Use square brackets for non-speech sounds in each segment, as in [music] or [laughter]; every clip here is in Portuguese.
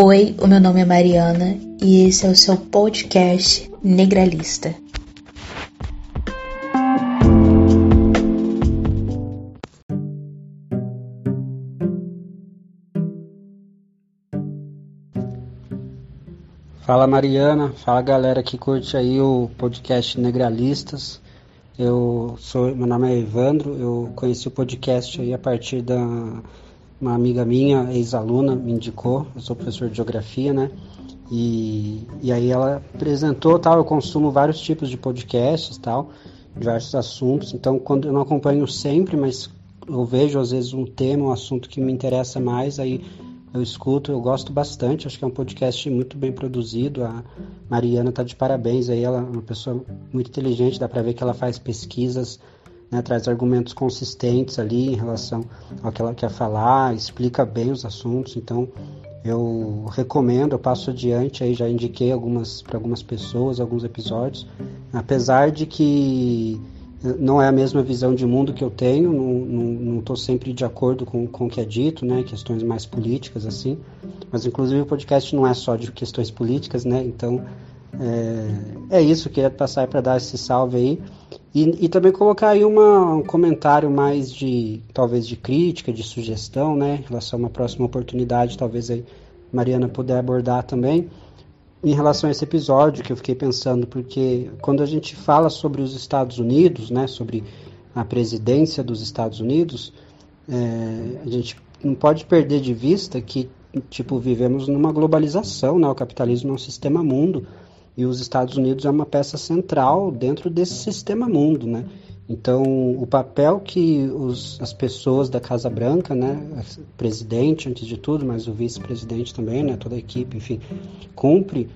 Oi, o meu nome é Mariana e esse é o seu podcast Negralista. Fala Mariana, fala galera que curte aí o podcast Negralistas. Eu sou, meu nome é Evandro, eu conheci o podcast aí a partir da uma amiga minha, ex-aluna, me indicou, eu sou professor de geografia, né? E, e aí ela apresentou, tal, eu consumo vários tipos de podcasts, tal, diversos assuntos, então quando eu não acompanho sempre, mas eu vejo às vezes um tema, um assunto que me interessa mais, aí eu escuto, eu gosto bastante, acho que é um podcast muito bem produzido. A Mariana está de parabéns aí, ela é uma pessoa muito inteligente, dá para ver que ela faz pesquisas, né, traz argumentos consistentes ali em relação ao que ela quer falar, explica bem os assuntos, então eu recomendo, eu passo adiante aí, já indiquei algumas para algumas pessoas, alguns episódios, apesar de que não é a mesma visão de mundo que eu tenho, não estou sempre de acordo com, com o que é dito, né, questões mais políticas assim, mas inclusive o podcast não é só de questões políticas, né, então é, é isso, queria passar para dar esse salve aí e, e também colocar aí uma, um comentário mais de, talvez de crítica, de sugestão, né, em relação a uma próxima oportunidade, talvez aí Mariana puder abordar também, em relação a esse episódio que eu fiquei pensando, porque quando a gente fala sobre os Estados Unidos, né, sobre a presidência dos Estados Unidos, é, a gente não pode perder de vista que tipo vivemos numa globalização, né? O capitalismo é um sistema mundo e os Estados Unidos é uma peça central dentro desse sistema mundo, né? Então, o papel que os, as pessoas da Casa Branca, né, presidente antes de tudo, mas o vice-presidente também, né, toda a equipe, enfim, cumpre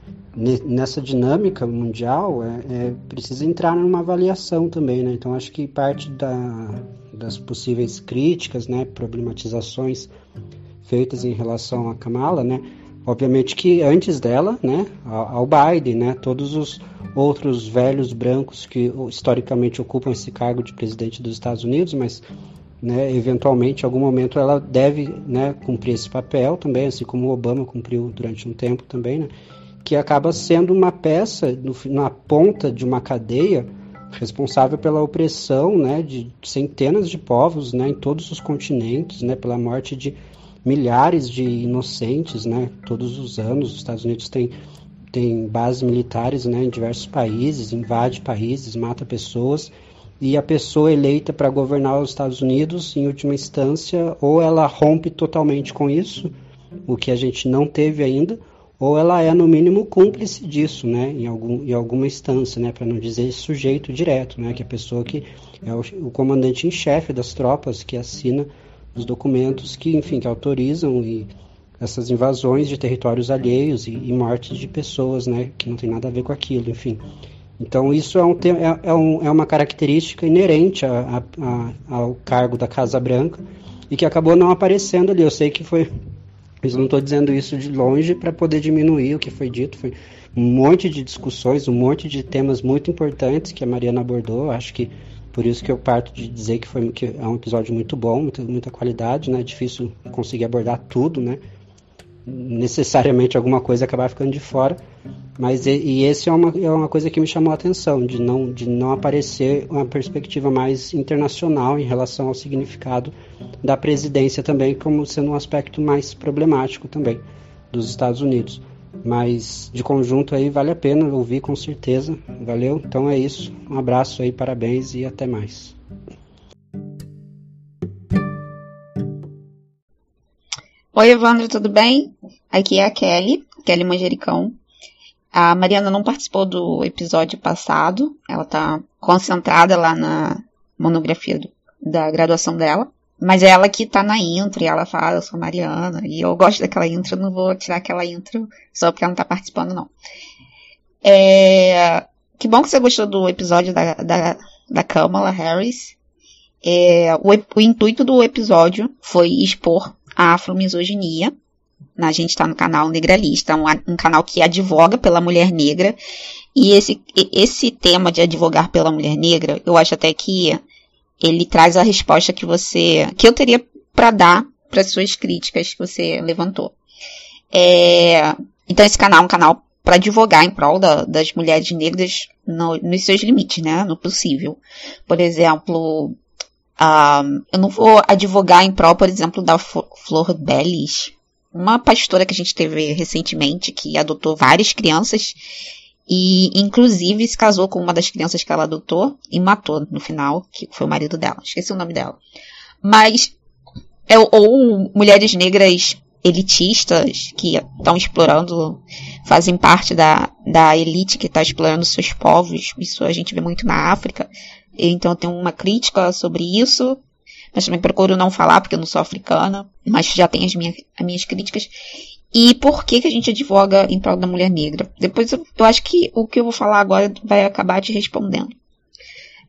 nessa dinâmica mundial, é, é, precisa entrar numa avaliação também, né? Então, acho que parte da, das possíveis críticas, né, problematizações feitas em relação a Kamala, né, Obviamente que antes dela, né, ao Biden, né, todos os outros velhos brancos que historicamente ocupam esse cargo de presidente dos Estados Unidos, mas né, eventualmente, em algum momento, ela deve né, cumprir esse papel também, assim como o Obama cumpriu durante um tempo também, né, que acaba sendo uma peça no, na ponta de uma cadeia responsável pela opressão né, de centenas de povos né, em todos os continentes, né, pela morte de milhares de inocentes, né? Todos os anos os Estados Unidos têm tem bases militares, né, em diversos países, invade países, mata pessoas e a pessoa eleita para governar os Estados Unidos, em última instância, ou ela rompe totalmente com isso, o que a gente não teve ainda, ou ela é no mínimo cúmplice disso, né, em, algum, em alguma instância, né, para não dizer sujeito direto, né, que é a pessoa que é o, o comandante em chefe das tropas que assina os documentos que, enfim, que autorizam e essas invasões de territórios alheios e, e mortes de pessoas, né, que não tem nada a ver com aquilo, enfim. Então isso é, um, é, é, um, é uma característica inerente a, a, a, ao cargo da Casa Branca e que acabou não aparecendo ali. Eu sei que foi, eu não estou dizendo isso de longe para poder diminuir o que foi dito, foi um monte de discussões, um monte de temas muito importantes que a Mariana abordou. Acho que por isso que eu parto de dizer que, foi, que é um episódio muito bom, muita, muita qualidade, né? É difícil conseguir abordar tudo, né? Necessariamente alguma coisa acabar ficando de fora. Mas e, e esse é uma, é uma coisa que me chamou a atenção, de não, de não aparecer uma perspectiva mais internacional em relação ao significado da presidência também, como sendo um aspecto mais problemático também dos Estados Unidos. Mas de conjunto aí vale a pena ouvir com certeza. Valeu? Então é isso. Um abraço aí, parabéns e até mais. Oi, Evandro, tudo bem? Aqui é a Kelly, Kelly Manjericão. A Mariana não participou do episódio passado, ela tá concentrada lá na monografia do, da graduação dela. Mas é ela que tá na intro, e ela fala, eu sou Mariana, e eu gosto daquela intro, não vou tirar aquela intro só porque ela não tá participando, não. É, que bom que você gostou do episódio da, da, da Kamala Harris. É, o, o intuito do episódio foi expor a afromisoginia. A gente está no canal Negralista, um, um canal que advoga pela mulher negra. E esse, esse tema de advogar pela mulher negra, eu acho até que ele traz a resposta que você, que eu teria para dar para suas críticas que você levantou. É, então esse canal é um canal para advogar em prol da, das mulheres negras no, nos seus limites, né? No possível. Por exemplo, eu não vou advogar em prol, por exemplo, da Flor Belis, uma pastora que a gente teve recentemente que adotou várias crianças e inclusive se casou com uma das crianças que ela adotou e matou no final, que foi o marido dela. Esqueci o nome dela. Mas é, ou mulheres negras elitistas que estão explorando, fazem parte da, da elite que está explorando seus povos. Isso a gente vê muito na África. Então tem uma crítica sobre isso, mas também procuro não falar porque eu não sou africana, mas já tem as minhas, as minhas críticas. E por que, que a gente advoga em prol da mulher negra? Depois eu, eu acho que o que eu vou falar agora vai acabar te respondendo.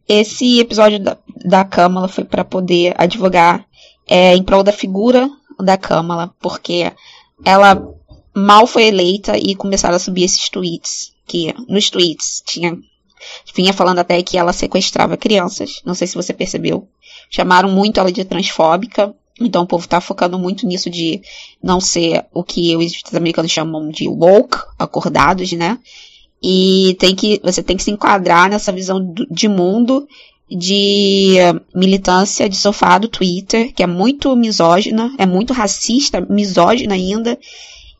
Esse episódio da, da Câmara foi para poder advogar é, em prol da figura da Câmara, porque ela mal foi eleita e começaram a subir esses tweets, que nos tweets tinha vinha falando até que ela sequestrava crianças, não sei se você percebeu. Chamaram muito ela de transfóbica, então o povo tá focando muito nisso de não ser o que os americanos chamam de woke, acordados, né? E tem que, você tem que se enquadrar nessa visão de mundo de militância de sofá do Twitter, que é muito misógina, é muito racista, misógina ainda,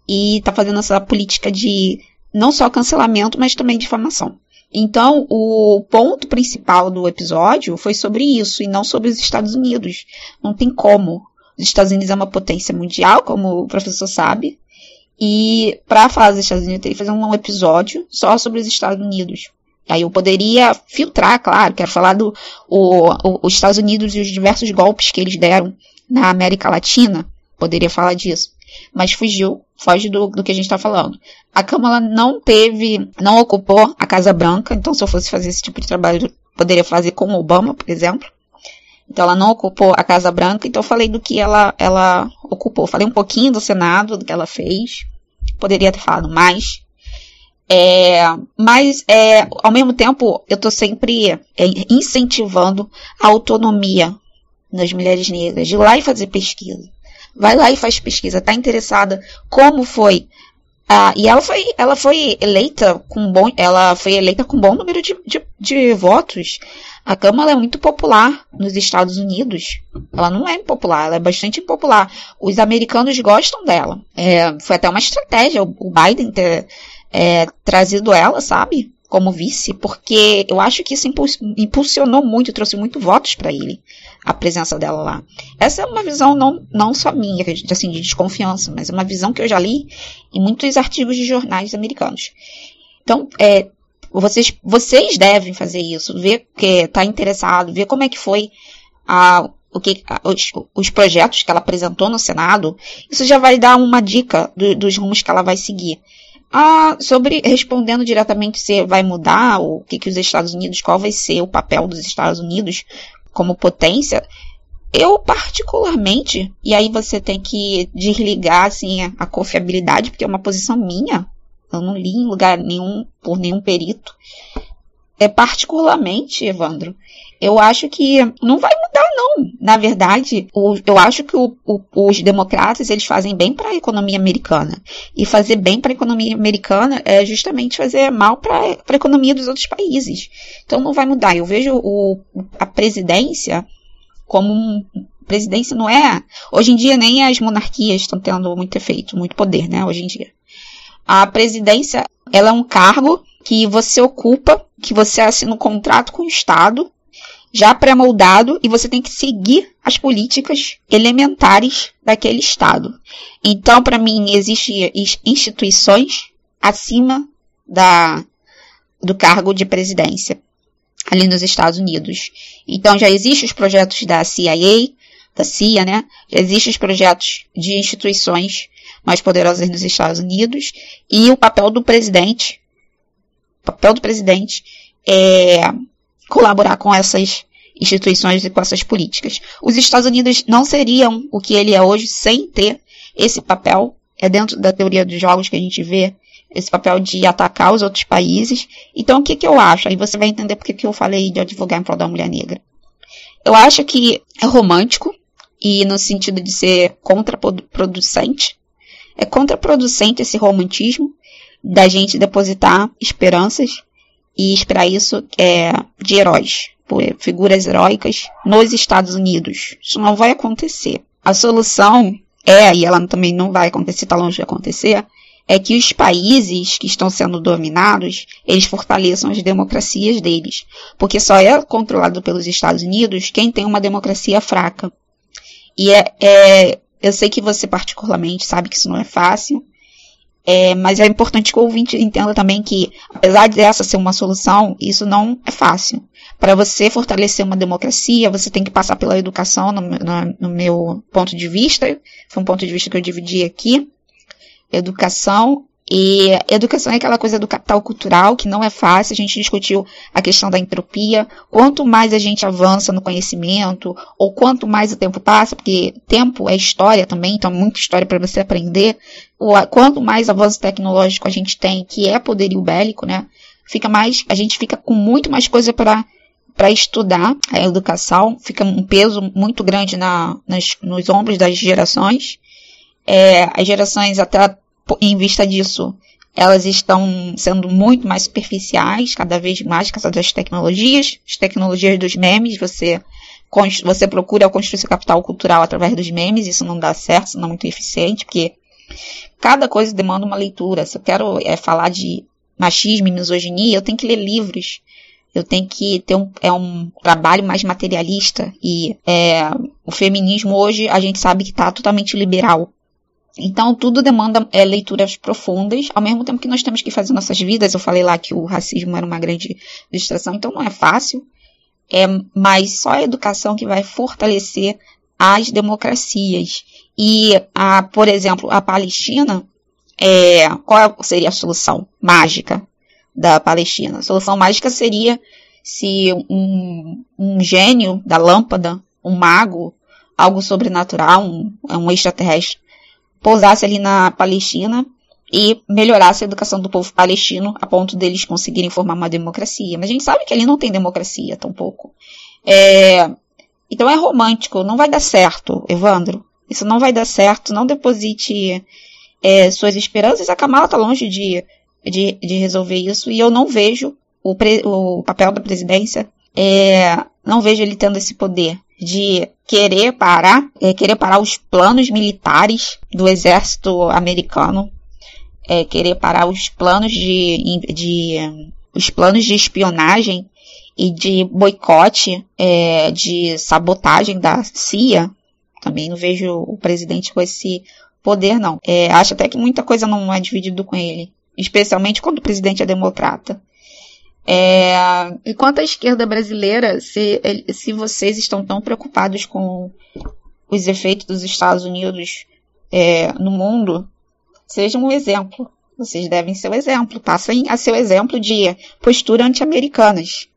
e tá fazendo essa política de não só cancelamento, mas também difamação. Então, o ponto principal do episódio foi sobre isso e não sobre os Estados Unidos. Não tem como. Os Estados Unidos é uma potência mundial, como o professor sabe. E para falar dos Estados Unidos, eu teria que fazer um episódio só sobre os Estados Unidos. Aí eu poderia filtrar, claro, quero falar do o, o, os Estados Unidos e os diversos golpes que eles deram na América Latina. Poderia falar disso. Mas fugiu, foge do, do que a gente está falando. A Câmara não teve, não ocupou a Casa Branca, então se eu fosse fazer esse tipo de trabalho, poderia fazer com Obama, por exemplo. Então ela não ocupou a Casa Branca, então eu falei do que ela, ela ocupou. Falei um pouquinho do Senado, do que ela fez. Poderia ter falado mais. É, mas, é, ao mesmo tempo, eu estou sempre é, incentivando a autonomia das mulheres negras, de ir lá e fazer pesquisa. Vai lá e faz pesquisa, está interessada como foi. Ah, e ela foi, ela foi eleita com bom, ela foi eleita com bom número de, de, de votos. A Câmara é muito popular nos Estados Unidos. Ela não é impopular, ela é bastante impopular. Os americanos gostam dela. É, foi até uma estratégia o Biden ter é, trazido ela, sabe? Como vice, porque eu acho que isso impulsionou muito, trouxe muito votos para ele, a presença dela lá. Essa é uma visão não, não só minha, assim, de desconfiança, mas é uma visão que eu já li em muitos artigos de jornais americanos. Então, é, vocês, vocês devem fazer isso, ver que está interessado, ver como é que foi a, o que, os, os, projetos que ela apresentou no Senado. Isso já vai dar uma dica do, dos rumos que ela vai seguir. Ah, sobre respondendo diretamente se vai mudar o que, que os Estados Unidos, qual vai ser o papel dos Estados Unidos como potência, eu particularmente, e aí você tem que desligar assim a, a confiabilidade, porque é uma posição minha, eu não li em lugar nenhum por nenhum perito. É particularmente, Evandro, eu acho que não vai mudar, não. Na verdade, o, eu acho que o, o, os democratas eles fazem bem para a economia americana. E fazer bem para a economia americana é justamente fazer mal para a economia dos outros países. Então não vai mudar. Eu vejo a presidência como um. Presidência não é. Hoje em dia nem as monarquias estão tendo muito efeito, muito poder, né? Hoje em dia. A presidência, ela é um cargo que você ocupa, que você assina um contrato com o Estado já pré-moldado e você tem que seguir as políticas elementares daquele Estado. Então, para mim, existem instituições acima da, do cargo de presidência ali nos Estados Unidos. Então, já existem os projetos da CIA, da CIA, né? Já existem os projetos de instituições mais poderosas nos Estados Unidos e o papel do presidente, papel do presidente é colaborar com essas instituições e com essas políticas. Os Estados Unidos não seriam o que ele é hoje sem ter esse papel. É dentro da teoria dos jogos que a gente vê esse papel de atacar os outros países. Então, o que, que eu acho? Aí você vai entender porque que eu falei de advogar em prol da mulher negra. Eu acho que é romântico e no sentido de ser contraproducente é contraproducente esse romantismo da gente depositar esperanças e esperar isso é, de heróis, figuras heróicas nos Estados Unidos. Isso não vai acontecer. A solução é, e ela também não vai acontecer, está longe de acontecer, é que os países que estão sendo dominados, eles fortaleçam as democracias deles. Porque só é controlado pelos Estados Unidos quem tem uma democracia fraca. E é, é eu sei que você particularmente sabe que isso não é fácil, é, mas é importante que o ouvinte entenda também que, apesar dessa ser uma solução, isso não é fácil. Para você fortalecer uma democracia, você tem que passar pela educação, no, no, no meu ponto de vista. Foi um ponto de vista que eu dividi aqui educação. E educação é aquela coisa do capital cultural que não é fácil. A gente discutiu a questão da entropia. Quanto mais a gente avança no conhecimento, ou quanto mais o tempo passa, porque tempo é história também, então muita história para você aprender. Quanto mais avanço tecnológico a gente tem, que é poderio bélico, né? Fica mais, a gente fica com muito mais coisa para para estudar a educação, fica um peso muito grande na, nas, nos ombros das gerações. É, as gerações até em vista disso, elas estão sendo muito mais superficiais, cada vez mais, com essas tecnologias, as tecnologias dos memes, você, você procura construir seu capital cultural através dos memes, isso não dá certo, isso não é muito eficiente, porque cada coisa demanda uma leitura. Se eu quero é, falar de machismo e misoginia, eu tenho que ler livros. Eu tenho que ter um, é um trabalho mais materialista. E é, o feminismo hoje a gente sabe que está totalmente liberal. Então, tudo demanda é, leituras profundas, ao mesmo tempo que nós temos que fazer nossas vidas. Eu falei lá que o racismo era uma grande distração, então não é fácil. É, mas só a educação que vai fortalecer as democracias. E, a, por exemplo, a Palestina, é, qual seria a solução mágica da Palestina? A solução mágica seria se um, um gênio da lâmpada, um mago, algo sobrenatural, um, um extraterrestre, pousasse ali na Palestina e melhorasse a educação do povo palestino a ponto deles conseguirem formar uma democracia. Mas a gente sabe que ali não tem democracia, tampouco. É, então é romântico, não vai dar certo, Evandro. Isso não vai dar certo, não deposite é, suas esperanças. A Kamala está longe de, de, de, resolver isso e eu não vejo o, pre, o papel da presidência, é, não vejo ele tendo esse poder de querer parar, é, querer parar os planos militares do exército americano, é, querer parar os planos de, de os planos de espionagem e de boicote, é, de sabotagem da CIA. Também não vejo o presidente com esse poder, não. É, acho até que muita coisa não é dividido com ele, especialmente quando o presidente é democrata. É, enquanto a esquerda brasileira, se, se vocês estão tão preocupados com os efeitos dos Estados Unidos é, no mundo, sejam um exemplo. Vocês devem ser um exemplo. Passem a ser o exemplo de postura anti-americanas.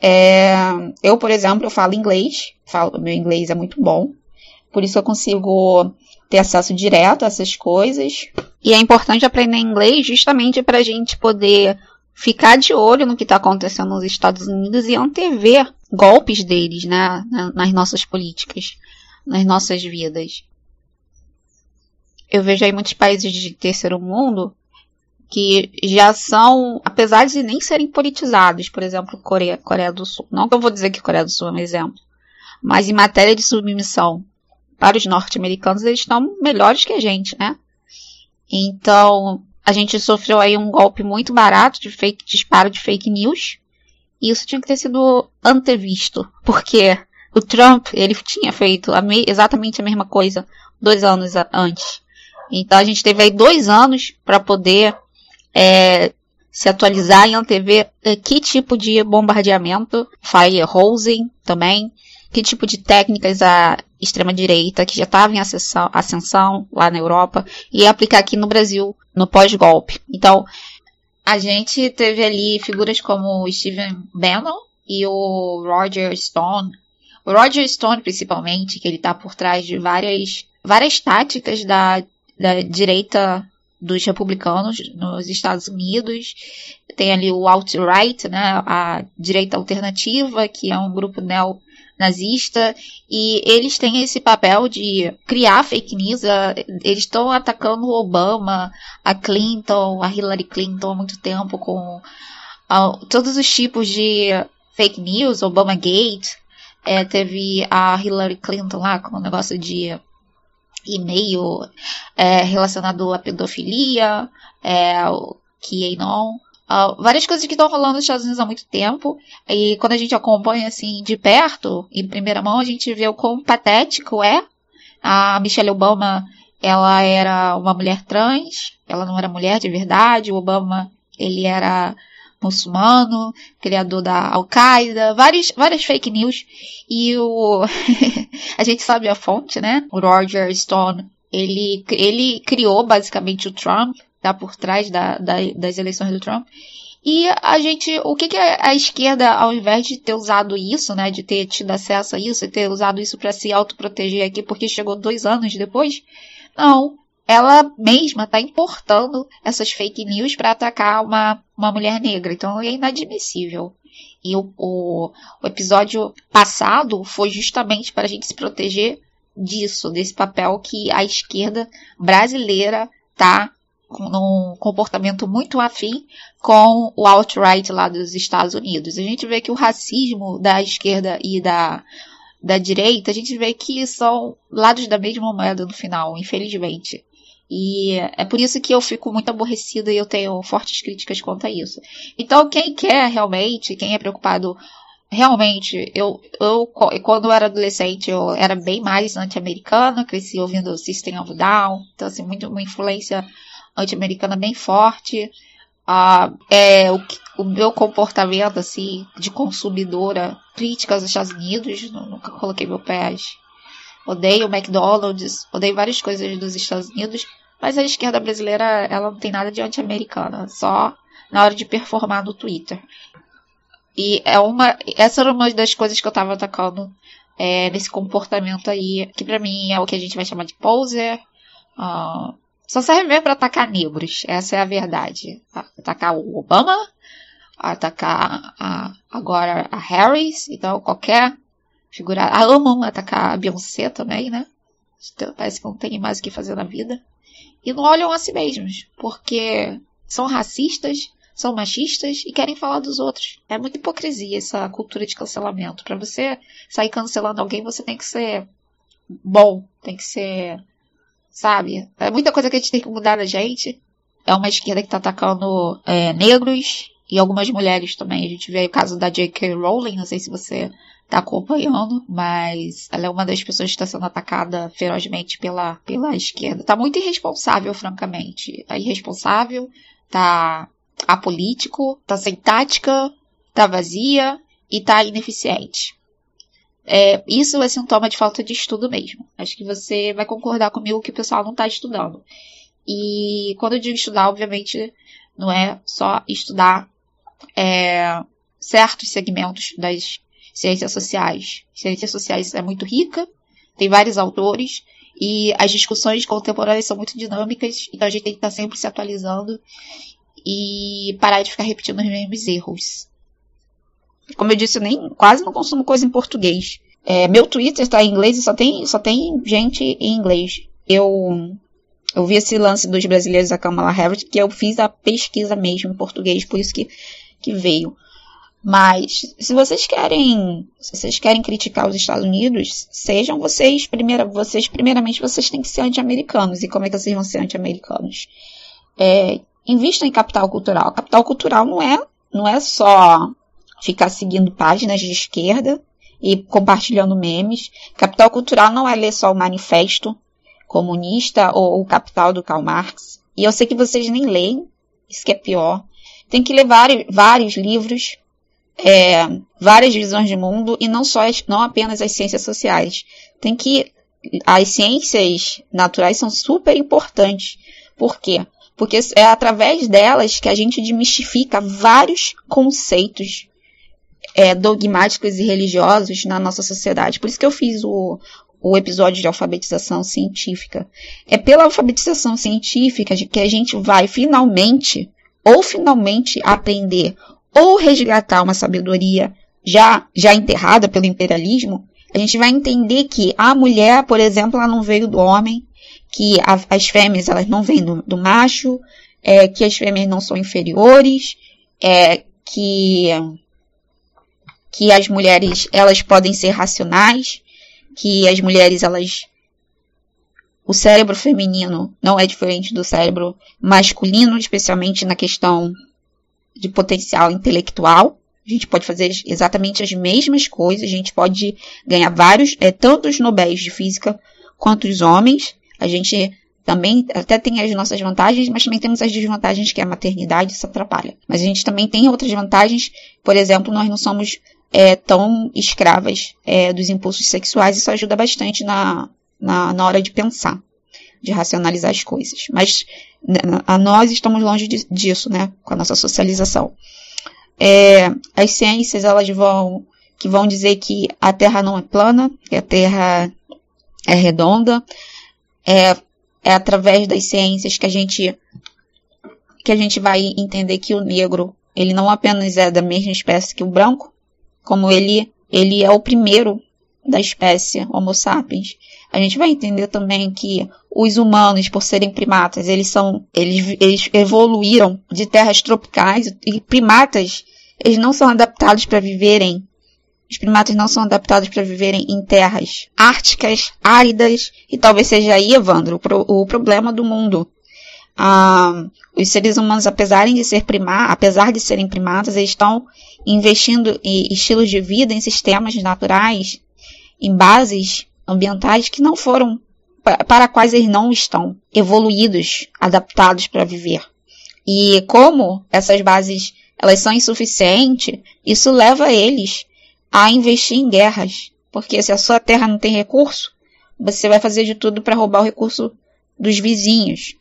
É, eu, por exemplo, eu falo inglês. Falo, meu inglês é muito bom. Por isso eu consigo ter acesso direto a essas coisas. E é importante aprender inglês justamente para a gente poder ficar de olho no que está acontecendo nos Estados Unidos e antever golpes deles né, nas nossas políticas, nas nossas vidas. Eu vejo aí muitos países de terceiro mundo que já são, apesar de nem serem politizados, por exemplo, Coreia, Coreia do Sul. Não que eu vou dizer que Coreia do Sul é um exemplo, mas em matéria de submissão para os norte-americanos, eles estão melhores que a gente, né? Então, a gente sofreu aí um golpe muito barato de fake, disparo de fake news. E isso tinha que ter sido antevisto, porque o Trump, ele tinha feito a me, exatamente a mesma coisa dois anos antes. Então a gente teve aí dois anos para poder é, se atualizar e antever é, que tipo de bombardeamento, firehosing também, que tipo de técnicas a extrema-direita, que já estava em ascensão, ascensão lá na Europa, ia aplicar aqui no Brasil no pós-golpe. Então, a gente teve ali figuras como o Steven Bannon e o Roger Stone. O Roger Stone, principalmente, que ele está por trás de várias, várias táticas da, da direita dos republicanos nos Estados Unidos. Tem ali o alt-right, né, a direita alternativa, que é um grupo neo nazista e eles têm esse papel de criar fake news. Eles estão atacando o Obama, a Clinton, a Hillary Clinton há muito tempo com uh, todos os tipos de fake news, Obama Gate. É, teve a Hillary Clinton lá com o negócio de e-mail é, relacionado à pedofilia, é, o QAnon. Uh, várias coisas que estão rolando nos Estados Unidos há muito tempo. E quando a gente acompanha assim de perto, em primeira mão, a gente vê o quão patético é. A Michelle Obama, ela era uma mulher trans, ela não era mulher de verdade. O Obama, ele era muçulmano, criador da Al-Qaeda, várias, várias fake news. E o. [laughs] a gente sabe a fonte, né? O Roger Stone. Ele, ele criou basicamente o Trump está por trás da, da, das eleições do Trump. E a gente, o que, que a esquerda, ao invés de ter usado isso, né, de ter tido acesso a isso, e ter usado isso para se autoproteger aqui, porque chegou dois anos depois, não, ela mesma está importando essas fake news para atacar uma, uma mulher negra. Então é inadmissível. E o, o, o episódio passado foi justamente para a gente se proteger disso, desse papel que a esquerda brasileira está num comportamento muito afim com o alt-right lá dos Estados Unidos. A gente vê que o racismo da esquerda e da, da direita, a gente vê que são lados da mesma moeda no final, infelizmente. E é por isso que eu fico muito aborrecida e eu tenho fortes críticas quanto a isso. Então, quem quer realmente, quem é preocupado realmente, eu, eu quando eu era adolescente, eu era bem mais anti-americana, cresci ouvindo System of Down, então assim, muito uma influência anti-americana bem forte. Ah, é, o, o, meu comportamento assim de consumidora crítica aos Estados Unidos, nunca coloquei meu pé. Odeio o McDonald's, odeio várias coisas dos Estados Unidos, mas a esquerda brasileira ela não tem nada de anti-americana, só na hora de performar no Twitter. E é uma, essa era uma das coisas que eu tava atacando é, nesse comportamento aí, que pra mim é o que a gente vai chamar de poser, uh, só serve mesmo para atacar negros. Essa é a verdade. Atacar o Obama, atacar a, agora a Harris, então qualquer figura. Ah, amam atacar a Beyoncé também, né? Então, parece que não tem mais o que fazer na vida. E não olham a si mesmos, porque são racistas, são machistas e querem falar dos outros. É muita hipocrisia essa cultura de cancelamento. Para você sair cancelando alguém, você tem que ser bom, tem que ser sabe? É muita coisa que a gente tem que mudar na gente. É uma esquerda que tá atacando é, negros e algumas mulheres também. A gente vê o caso da J.K. Rowling, não sei se você tá acompanhando, mas ela é uma das pessoas que está sendo atacada ferozmente pela, pela esquerda. Tá muito irresponsável, francamente. Tá irresponsável, tá apolítico, tá sem tática, tá vazia e tá ineficiente. É, isso é sintoma de falta de estudo mesmo. Acho que você vai concordar comigo que o pessoal não está estudando. E quando eu digo estudar, obviamente, não é só estudar é, certos segmentos das ciências sociais. Ciências sociais é muito rica, tem vários autores, e as discussões contemporâneas são muito dinâmicas, então a gente tem que estar sempre se atualizando e parar de ficar repetindo os mesmos erros. Como eu disse, eu nem quase não consumo coisa em português. É, meu Twitter está em inglês e só tem, só tem gente em inglês. Eu, eu vi esse lance dos brasileiros da Kamala Harris, que eu fiz a pesquisa mesmo em português, por isso que, que veio. Mas se vocês querem, se vocês querem criticar os Estados Unidos, sejam vocês primeira, vocês primeiramente vocês têm que ser anti-americanos. E como é que vocês vão ser anti-americanos? É, invistam em capital cultural. Capital cultural não é, não é só ficar seguindo páginas de esquerda e compartilhando memes. Capital cultural não é ler só o manifesto comunista ou o Capital do Karl Marx. E eu sei que vocês nem leem, isso que é pior. Tem que ler vários livros, é, várias visões de mundo e não só não apenas as ciências sociais. Tem que as ciências naturais são super importantes. Por quê? Porque é através delas que a gente desmistifica vários conceitos é, dogmáticos e religiosos na nossa sociedade. Por isso que eu fiz o, o episódio de alfabetização científica. É pela alfabetização científica que a gente vai finalmente, ou finalmente, aprender ou resgatar uma sabedoria já, já enterrada pelo imperialismo, a gente vai entender que a mulher, por exemplo, ela não veio do homem, que a, as fêmeas elas não vêm do, do macho, é, que as fêmeas não são inferiores, é, que que as mulheres elas podem ser racionais, que as mulheres elas o cérebro feminino não é diferente do cérebro masculino, especialmente na questão de potencial intelectual. A gente pode fazer exatamente as mesmas coisas, a gente pode ganhar vários, é, tanto os Nobéis de Física quanto os homens. A gente também até tem as nossas vantagens, mas também temos as desvantagens que a maternidade isso atrapalha. Mas a gente também tem outras vantagens, por exemplo, nós não somos é, tão escravas é, dos impulsos sexuais, isso ajuda bastante na, na, na hora de pensar, de racionalizar as coisas. Mas né, a nós estamos longe de, disso, né, com a nossa socialização. É, as ciências elas vão que vão dizer que a Terra não é plana, que a Terra é redonda. É, é através das ciências que a gente que a gente vai entender que o negro ele não apenas é da mesma espécie que o branco, como ele ele é o primeiro da espécie Homo sapiens. A gente vai entender também que os humanos, por serem primatas, eles são eles, eles evoluíram de terras tropicais e primatas eles não são adaptados para viverem os primatas não são adaptados para viverem em terras árticas, áridas, e talvez seja aí, Evandro, o problema do mundo. Ah, os seres humanos, apesar de, ser apesar de serem primatas, eles estão investindo em estilos de vida, em sistemas naturais, em bases ambientais que não foram, para quais eles não estão evoluídos, adaptados para viver. E como essas bases elas são insuficientes, isso leva eles a investir em guerras. Porque se a sua terra não tem recurso, você vai fazer de tudo para roubar o recurso dos vizinhos.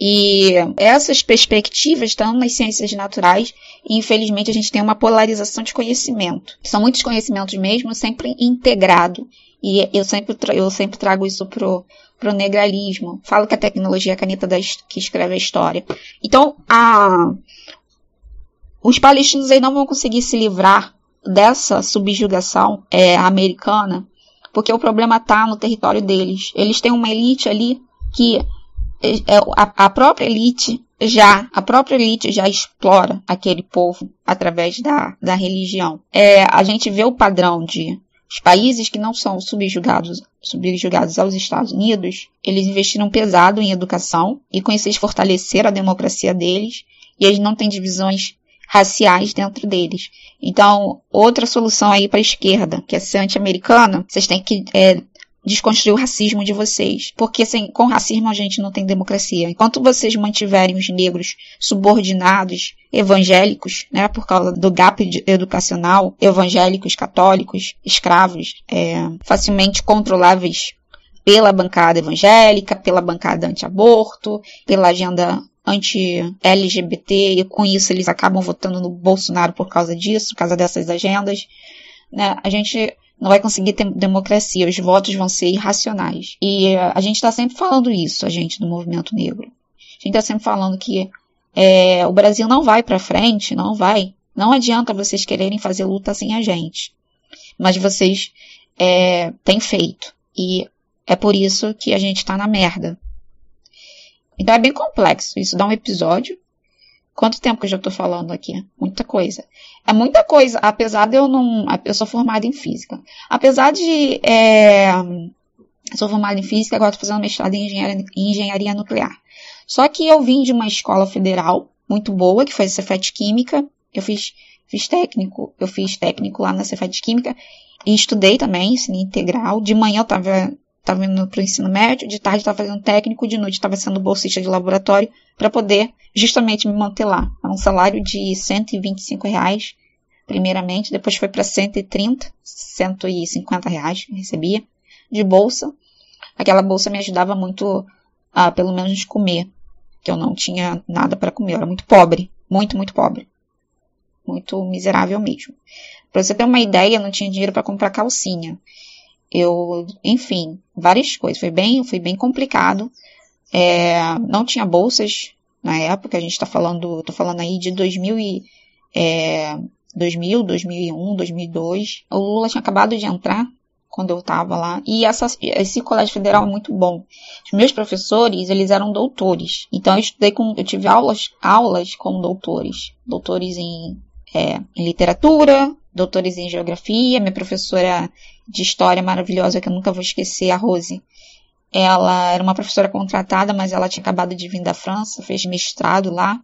E essas perspectivas estão nas ciências naturais e infelizmente a gente tem uma polarização de conhecimento. São muitos conhecimentos mesmo, sempre integrado. E eu sempre, eu sempre trago isso pro, pro negralismo. Falo que a tecnologia é a caneta que escreve a história. Então, a, os palestinos aí não vão conseguir se livrar dessa subjugação é, americana, porque o problema está no território deles. Eles têm uma elite ali que a, a própria elite já, a própria elite já explora aquele povo através da, da religião. É, a gente vê o padrão de os países que não são subjugados, subjugados aos Estados Unidos, eles investiram pesado em educação e com isso eles fortaleceram a democracia deles e eles não têm divisões raciais dentro deles. Então, outra solução aí para a esquerda, que é ser anti-americana, vocês têm que é, desconstruir o racismo de vocês. Porque sem, com racismo a gente não tem democracia. Enquanto vocês mantiverem os negros subordinados, evangélicos, né, por causa do gap educacional, evangélicos, católicos, escravos, é, facilmente controláveis pela bancada evangélica, pela bancada anti-aborto, pela agenda anti-LGBT e com isso eles acabam votando no Bolsonaro por causa disso, por causa dessas agendas. Né? A gente não vai conseguir ter democracia, os votos vão ser irracionais. E uh, a gente está sempre falando isso, a gente do movimento negro. A gente está sempre falando que é, o Brasil não vai para frente, não vai. Não adianta vocês quererem fazer luta sem a gente. Mas vocês é, têm feito. E é por isso que a gente está na merda. Então é bem complexo. Isso dá um episódio. Quanto tempo que eu já estou falando aqui? Muita coisa. É muita coisa, apesar de eu não. Eu sou formada em física. Apesar de. É, sou formada em física, agora estou fazendo mestrado em engenharia, em engenharia nuclear. Só que eu vim de uma escola federal muito boa, que foi a Cefet Química. Eu fiz, fiz técnico, eu fiz técnico lá na Cefet Química e estudei também, ensino integral. De manhã eu estava estava indo para o ensino médio, de tarde estava fazendo técnico, de noite estava sendo bolsista de laboratório para poder justamente me manter lá. Era um salário de 125 reais, primeiramente, depois foi para 130, 150 reais que recebia de bolsa. Aquela bolsa me ajudava muito a, pelo menos, comer, que eu não tinha nada para comer, eu era muito pobre, muito, muito pobre. Muito miserável mesmo. Para você ter uma ideia, eu não tinha dinheiro para comprar calcinha eu, enfim, várias coisas. Foi bem, foi bem complicado. É, não tinha bolsas na época, a gente está falando, tô falando aí de 2000 e, é, 2000, 2001, 2002. O Lula tinha acabado de entrar quando eu estava lá. E essa, esse colégio federal é muito bom. Os meus professores, eles eram doutores. Então eu estudei com, eu tive aulas, aulas com doutores. Doutores em, é, em literatura, doutores em geografia. Minha professora de história maravilhosa, que eu nunca vou esquecer, a Rose. Ela era uma professora contratada, mas ela tinha acabado de vir da França, fez mestrado lá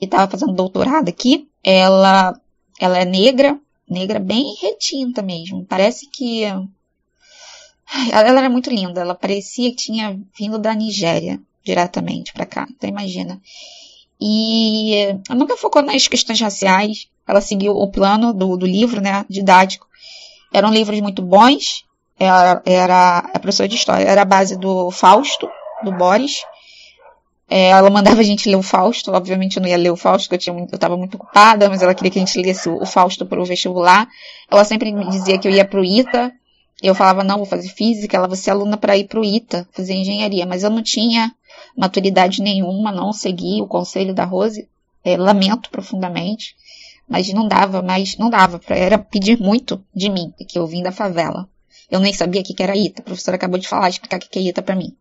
e estava fazendo doutorado aqui. Ela, ela é negra, negra bem retinta mesmo. Parece que ela era muito linda, ela parecia que tinha vindo da Nigéria diretamente para cá. Então imagina. E nunca focou nas questões raciais. Ela seguiu o plano do, do livro, né, didático. Eram livros muito bons. Era, era a professora de história, era a base do Fausto, do Boris. É, ela mandava a gente ler o Fausto. Obviamente eu não ia ler o Fausto, porque eu, tinha, eu tava muito ocupada, mas ela queria que a gente lesse o, o Fausto para o vestibular. Ela sempre me dizia que eu ia pro ITA. Eu falava, não, vou fazer física. Ela, você é aluna para ir pro ITA, fazer engenharia. Mas eu não tinha maturidade nenhuma, não segui o conselho da Rose. É, lamento profundamente. Mas não dava, mas não dava. Era pedir muito de mim, que eu vim da favela. Eu nem sabia o que era ITA. A professora acabou de falar, explicar o que é ITA para mim.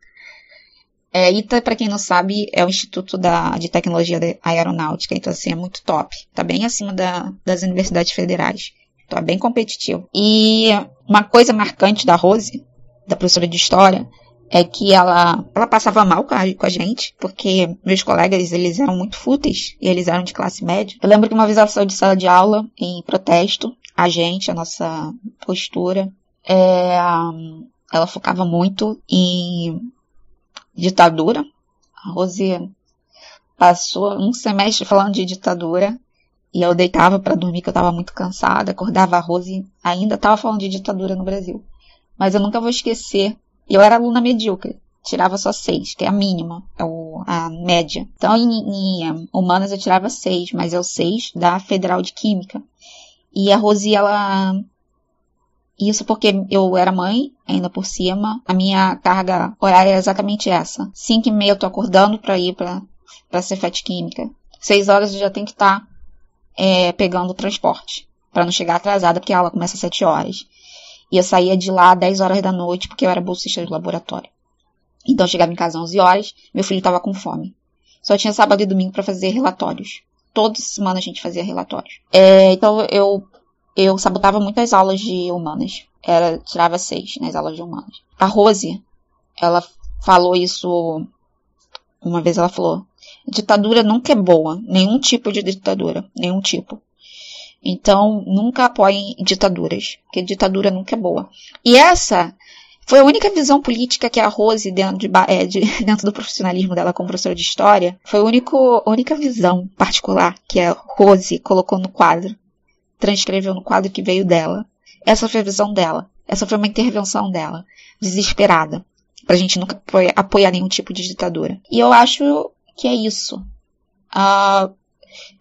É, ITA, para quem não sabe, é o Instituto da, de Tecnologia Aeronáutica, então assim, é muito top. Tá bem acima da, das universidades federais. Então é bem competitivo. E uma coisa marcante da Rose, da professora de História, é que ela, ela passava mal com a, com a, gente, porque meus colegas, eles eram muito fúteis, e eles eram de classe média. Eu lembro que uma vez ela saiu de sala de aula em protesto, a gente, a nossa postura, é, ela focava muito em ditadura. A Rose passou um semestre falando de ditadura e eu deitava para dormir que eu estava muito cansada, acordava a Rose ainda estava falando de ditadura no Brasil. Mas eu nunca vou esquecer, eu era aluna medíocre, tirava só seis, que é a mínima, é o, a média. Então em, em humanas eu tirava seis, mas é o seis da Federal de Química. E a Rose, ela isso porque eu era mãe, ainda por cima. A minha carga horária é exatamente essa. 5 e meia eu tô acordando para ir para para Cefet Química. 6 horas eu já tenho que estar tá, é, pegando o transporte. para não chegar atrasada, porque a aula começa às 7 horas. E eu saía de lá às 10 horas da noite, porque eu era bolsista de laboratório. Então eu chegava em casa às 11 horas, meu filho estava com fome. Só tinha sábado e domingo para fazer relatórios. Toda semana a gente fazia relatórios. É, então eu eu sabotava muitas aulas de humanas. Era, tirava seis nas aulas de humanas. A Rose, ela falou isso uma vez, ela falou, ditadura nunca é boa, nenhum tipo de ditadura, nenhum tipo. Então, nunca apoiem ditaduras, porque ditadura nunca é boa. E essa foi a única visão política que a Rose, dentro, de, é, de, [laughs] dentro do profissionalismo dela como professora de história, foi a único, única visão particular que a Rose colocou no quadro transcreveu no quadro que veio dela. Essa foi a visão dela. Essa foi uma intervenção dela, desesperada, pra gente nunca apoiar nenhum tipo de ditadura. E eu acho que é isso. Uh,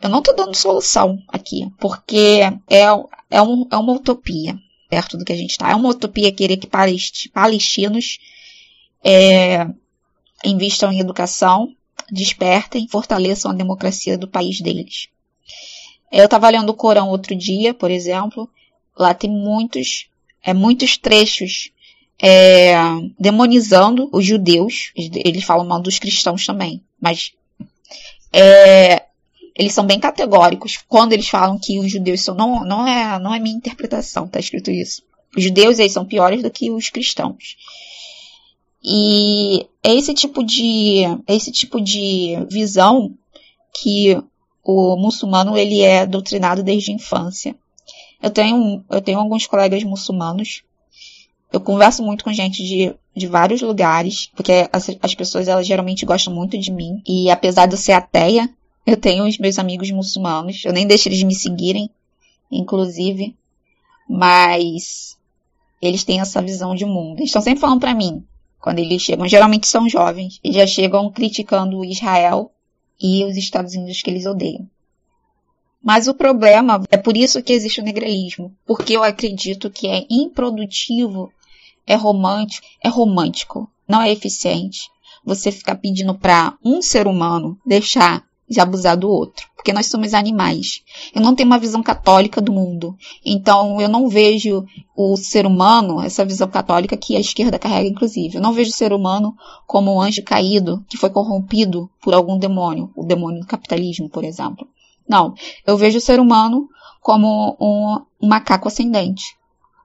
eu não tô dando solução aqui, porque é, é, um, é uma utopia perto do que a gente está. É uma utopia querer que palestinos é, invistam em educação, despertem, fortaleçam a democracia do país deles. Eu estava lendo o Corão outro dia, por exemplo. Lá tem muitos, é, muitos trechos é, demonizando os judeus. Eles falam mal dos cristãos também. Mas é, eles são bem categóricos quando eles falam que os judeus são. Não, não, é, não é minha interpretação, tá escrito isso. Os judeus eles são piores do que os cristãos. E é esse tipo de, é esse tipo de visão que o muçulmano ele é doutrinado desde a infância. Eu tenho, eu tenho alguns colegas muçulmanos. Eu converso muito com gente de, de vários lugares, porque as, as pessoas elas geralmente gostam muito de mim. E apesar de eu ser ateia, eu tenho os meus amigos muçulmanos. Eu nem deixo eles me seguirem, inclusive. Mas eles têm essa visão de mundo. Eles estão sempre falando para mim, quando eles chegam, geralmente são jovens, e já chegam criticando Israel e os Estados Unidos que eles odeiam. Mas o problema é por isso que existe o negralismo, porque eu acredito que é improdutivo, é romântico, é romântico, não é eficiente. Você ficar pedindo para um ser humano deixar de abusar do outro, porque nós somos animais. Eu não tenho uma visão católica do mundo, então eu não vejo o ser humano, essa visão católica que a esquerda carrega, inclusive, eu não vejo o ser humano como um anjo caído que foi corrompido por algum demônio, o demônio do capitalismo, por exemplo. Não, eu vejo o ser humano como um, um macaco ascendente.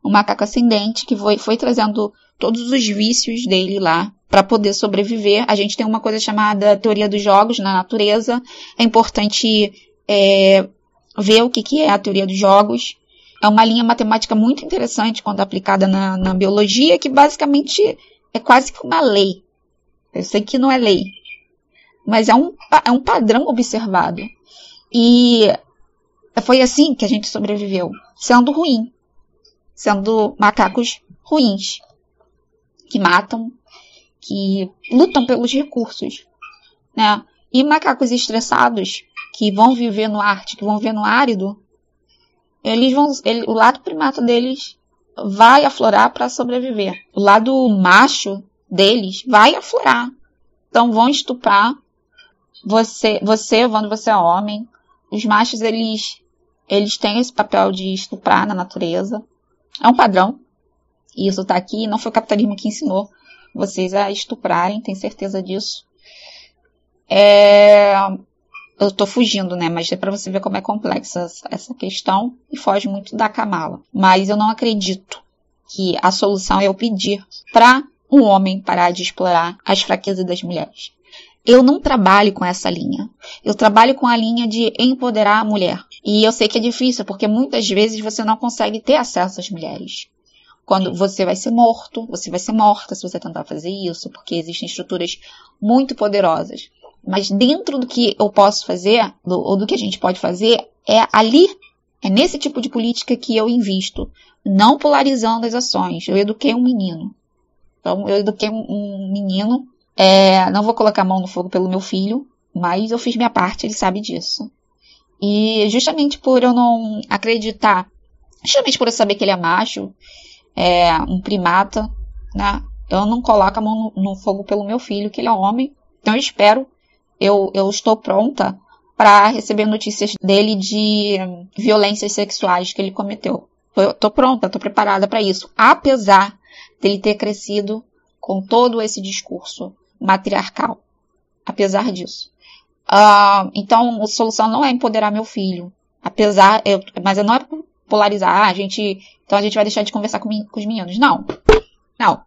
Um macaco ascendente que foi, foi trazendo todos os vícios dele lá para poder sobreviver. A gente tem uma coisa chamada teoria dos jogos na natureza. É importante é, ver o que, que é a teoria dos jogos. É uma linha matemática muito interessante quando aplicada na, na biologia, que basicamente é quase que uma lei. Eu sei que não é lei, mas é um, é um padrão observado. E foi assim que a gente sobreviveu, sendo ruim, sendo macacos ruins, que matam, que lutam pelos recursos, né? E macacos estressados que vão viver no arte, que vão viver no árido, eles vão, ele, o lado primata deles vai aflorar para sobreviver. O lado macho deles vai aflorar. Então vão estuprar você, você, quando você é homem, os machos eles eles têm esse papel de estuprar na natureza. É um padrão. Isso está aqui, não foi o capitalismo que ensinou vocês a estuprarem, tenho certeza disso. É... Eu estou fugindo, né? Mas é para você ver como é complexa essa questão e foge muito da Kamala. Mas eu não acredito que a solução é eu pedir para um homem parar de explorar as fraquezas das mulheres. Eu não trabalho com essa linha. Eu trabalho com a linha de empoderar a mulher. E eu sei que é difícil, porque muitas vezes você não consegue ter acesso às mulheres quando você vai ser morto, você vai ser morta se você tentar fazer isso, porque existem estruturas muito poderosas. Mas dentro do que eu posso fazer, do, ou do que a gente pode fazer, é ali, é nesse tipo de política que eu invisto, não polarizando as ações. Eu eduquei um menino. Então, eu eduquei um, um menino, é, não vou colocar a mão no fogo pelo meu filho, mas eu fiz minha parte, ele sabe disso. E justamente por eu não acreditar, justamente por eu saber que ele é macho, é, um primata, né? Eu não coloco a mão no, no, fogo pelo meu filho, que ele é homem. Então eu espero, eu, eu estou pronta para receber notícias dele de violências sexuais que ele cometeu. Eu tô pronta, tô preparada para isso. Apesar dele ter crescido com todo esse discurso matriarcal. Apesar disso. Uh, então, a solução não é empoderar meu filho. Apesar, eu, mas não é polarizar, a gente, então a gente vai deixar de conversar com, com os meninos. Não. Não.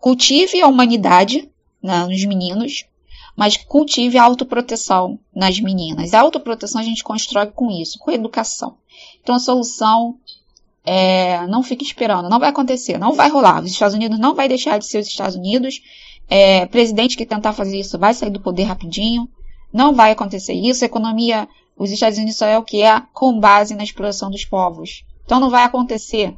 Cultive a humanidade né, nos meninos, mas cultive a autoproteção nas meninas. A autoproteção a gente constrói com isso, com educação. Então a solução é, não fique esperando, não vai acontecer, não vai rolar. Os Estados Unidos não vai deixar de ser os Estados Unidos. É, presidente que tentar fazer isso vai sair do poder rapidinho. Não vai acontecer isso. A economia os Estados Unidos só é o que é com base na exploração dos povos. Então não vai acontecer.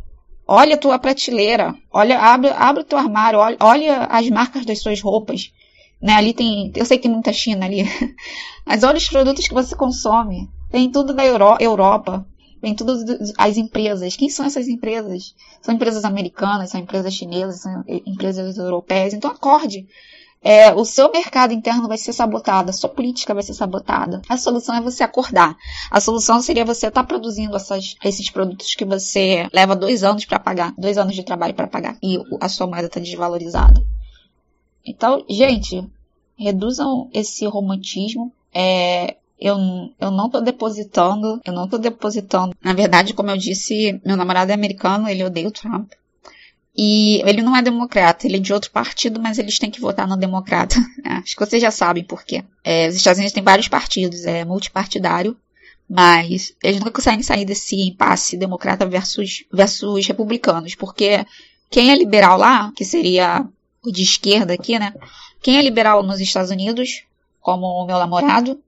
Olha a tua prateleira, olha, abre, abre o teu armário, olha, olha as marcas das suas roupas. Né, ali tem, eu sei que tem muita China ali, [laughs] mas olha os produtos que você consome. Tem tudo da Euro, Europa, tem todas as empresas. Quem são essas empresas? São empresas americanas, são empresas chinesas, são empresas europeias. Então acorde é, o seu mercado interno vai ser sabotado, a sua política vai ser sabotada. A solução é você acordar. A solução seria você estar tá produzindo essas, esses produtos que você leva dois anos para pagar, dois anos de trabalho para pagar, e a sua moeda está desvalorizada. Então, gente, reduzam esse romantismo. É, eu, eu não tô depositando, eu não tô depositando. Na verdade, como eu disse, meu namorado é americano, ele odeia o Trump. E ele não é democrata, ele é de outro partido, mas eles têm que votar no democrata. [laughs] É, acho que vocês já sabem por quê. É, os Estados Unidos têm vários partidos, é multipartidário, mas eles não conseguem sair desse impasse democrata versus, versus republicanos, porque quem é liberal lá, que seria o de esquerda aqui, né? Quem é liberal nos Estados Unidos, como o meu namorado,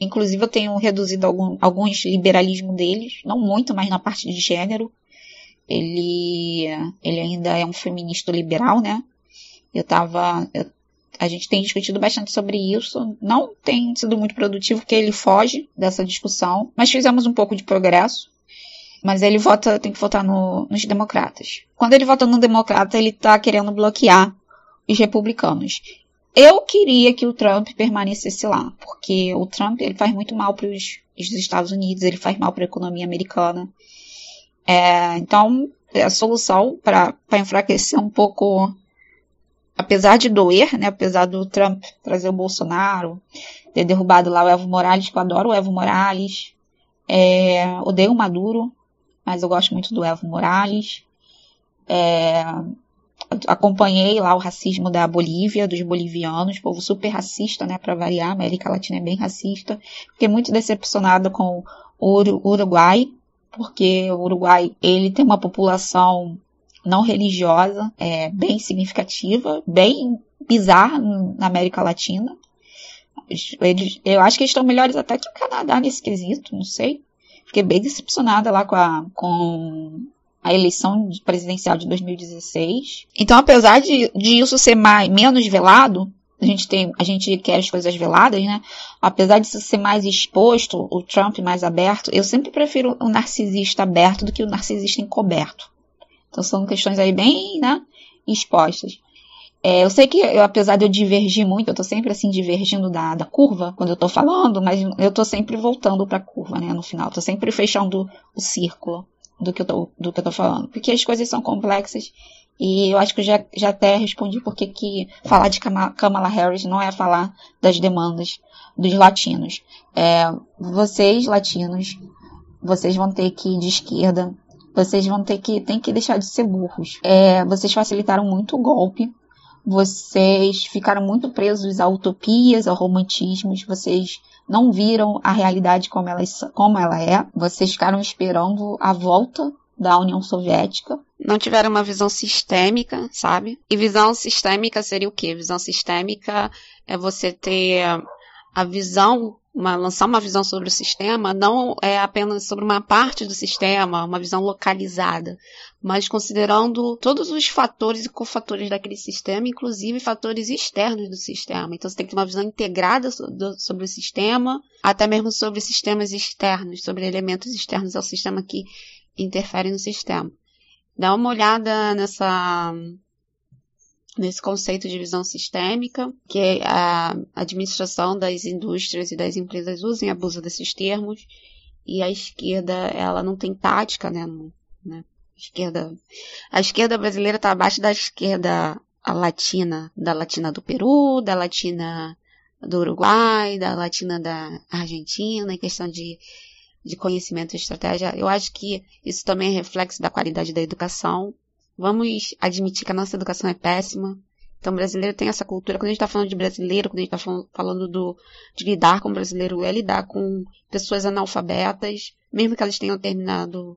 inclusive eu tenho reduzido algum, alguns liberalismo deles, não muito, mas na parte de gênero ele, ele ainda é um feminista liberal, né? Eu tava, eu, a gente tem discutido bastante sobre isso. Não tem sido muito produtivo porque ele foge dessa discussão, mas fizemos um pouco de progresso. Mas ele vota, tem que votar no, nos democratas. Quando ele vota no democrata, ele tá querendo bloquear os republicanos. eu queria que o Trump permanecesse lá, porque o Trump ele faz muito mal para os Estados Unidos, ele faz mal para a economia americana. É, então, a solução para enfraquecer um pouco, apesar de doer, né, apesar do Trump trazer o Bolsonaro, ter derrubado lá o Evo Morales, que eu adoro o Evo Morales, é, odeio o Maduro, mas eu gosto muito do Evo Morales. É, acompanhei lá o racismo da Bolívia, dos bolivianos, povo super racista, né, para variar, a América Latina é bem racista. Fiquei muito decepcionada com o Uruguai, porque o Uruguai, ele tem uma população não religiosa, é, bem significativa, bem bizarra na América Latina. Eles, eu acho que eles estão melhores até que o Canadá nesse quesito, não sei. Fiquei bem decepcionada lá com a, com a eleição presidencial de 2016. Então, apesar de, de isso ser mais, menos velado, a gente tem, a gente quer as coisas veladas, né? Apesar de ser mais exposto, o Trump mais aberto, eu sempre prefiro o narcisista aberto do que o narcisista encoberto. Então são questões aí bem, né, expostas. É, eu sei que, eu, apesar de eu divergir muito, eu tô sempre assim divergindo da, da curva quando eu tô falando, mas eu tô sempre voltando pra curva, né, no final. Tô sempre fechando o círculo do que eu tô, do que eu tô falando. Porque as coisas são complexas e eu acho que eu já, já até respondi porque que falar de Kamala Harris não é falar das demandas dos latinos. É, vocês, latinos, vocês vão ter que ir de esquerda, vocês vão ter que, tem que deixar de ser burros. É, vocês facilitaram muito o golpe, vocês ficaram muito presos a utopias, a romantismos, vocês não viram a realidade como ela, como ela é, vocês ficaram esperando a volta da União Soviética. Não tiveram uma visão sistêmica, sabe? E visão sistêmica seria o quê? Visão sistêmica é você ter a visão, uma, lançar uma visão sobre o sistema, não é apenas sobre uma parte do sistema, uma visão localizada, mas considerando todos os fatores e cofatores daquele sistema, inclusive fatores externos do sistema. Então você tem que ter uma visão integrada sobre o sistema, até mesmo sobre sistemas externos, sobre elementos externos ao sistema que interferem no sistema. Dá uma olhada nessa nesse conceito de visão sistêmica, que a administração das indústrias e das empresas usam e abusam desses termos, e a esquerda, ela não tem tática, né? né? Esquerda, a esquerda brasileira está abaixo da esquerda latina, da latina do Peru, da latina do Uruguai, da latina da Argentina, em questão de de conhecimento e estratégia, eu acho que isso também é reflexo da qualidade da educação. Vamos admitir que a nossa educação é péssima. Então, o brasileiro tem essa cultura. Quando a gente está falando de brasileiro, quando a gente está falando do, de lidar com o brasileiro, é lidar com pessoas analfabetas, mesmo que elas tenham terminado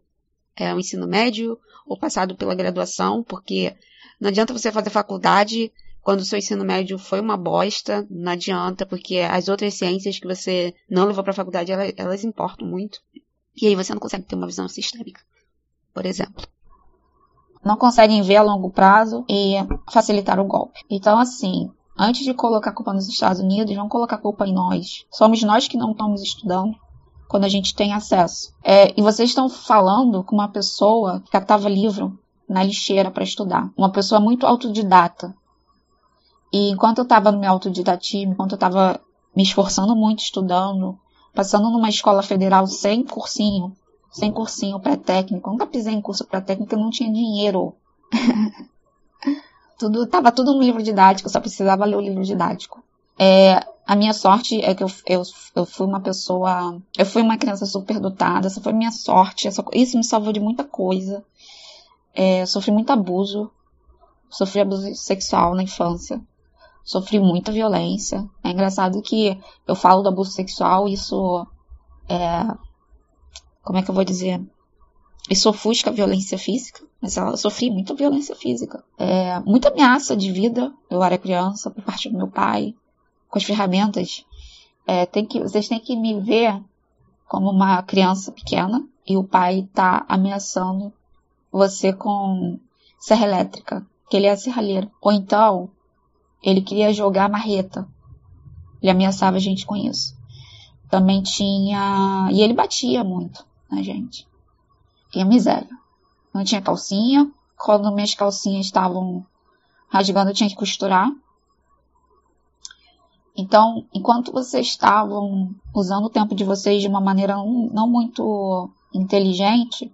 é, o ensino médio ou passado pela graduação, porque não adianta você fazer faculdade quando o seu ensino médio foi uma bosta, não adianta, porque as outras ciências que você não levou para a faculdade, elas, elas importam muito. E aí você não consegue ter uma visão sistêmica, por exemplo não conseguem ver a longo prazo e facilitar o golpe. Então, assim, antes de colocar culpa nos Estados Unidos, vamos colocar culpa em nós. Somos nós que não estamos estudando quando a gente tem acesso. É, e vocês estão falando com uma pessoa que catava livro na lixeira para estudar. Uma pessoa muito autodidata. E enquanto eu estava no meu autodidatismo, enquanto eu estava me esforçando muito estudando, passando numa escola federal sem cursinho, sem cursinho pré-técnico, nunca pisei em curso pré-técnico, eu não tinha dinheiro. [laughs] tudo, tava tudo no livro didático, só precisava ler o livro didático. É, a minha sorte é que eu, eu, eu fui uma pessoa, eu fui uma criança super dotada, essa foi minha sorte, essa, isso me salvou de muita coisa. É, sofri muito abuso, sofri abuso sexual na infância sofri muita violência. É engraçado que eu falo do abuso sexual, isso é. Como é que eu vou dizer? Isso ofusca a violência física, mas eu sofri muita violência física. É, muita ameaça de vida, eu era criança, por parte do meu pai, com as ferramentas. É, tem que, vocês têm que me ver como uma criança pequena e o pai tá ameaçando você com serra elétrica, que ele é serralheiro. Ou então, ele queria jogar marreta. Ele ameaçava a gente com isso. Também tinha. E ele batia muito na gente. E a miséria. Não tinha calcinha. Quando minhas calcinhas estavam rasgando, eu tinha que costurar. Então, enquanto vocês estavam usando o tempo de vocês de uma maneira não muito inteligente,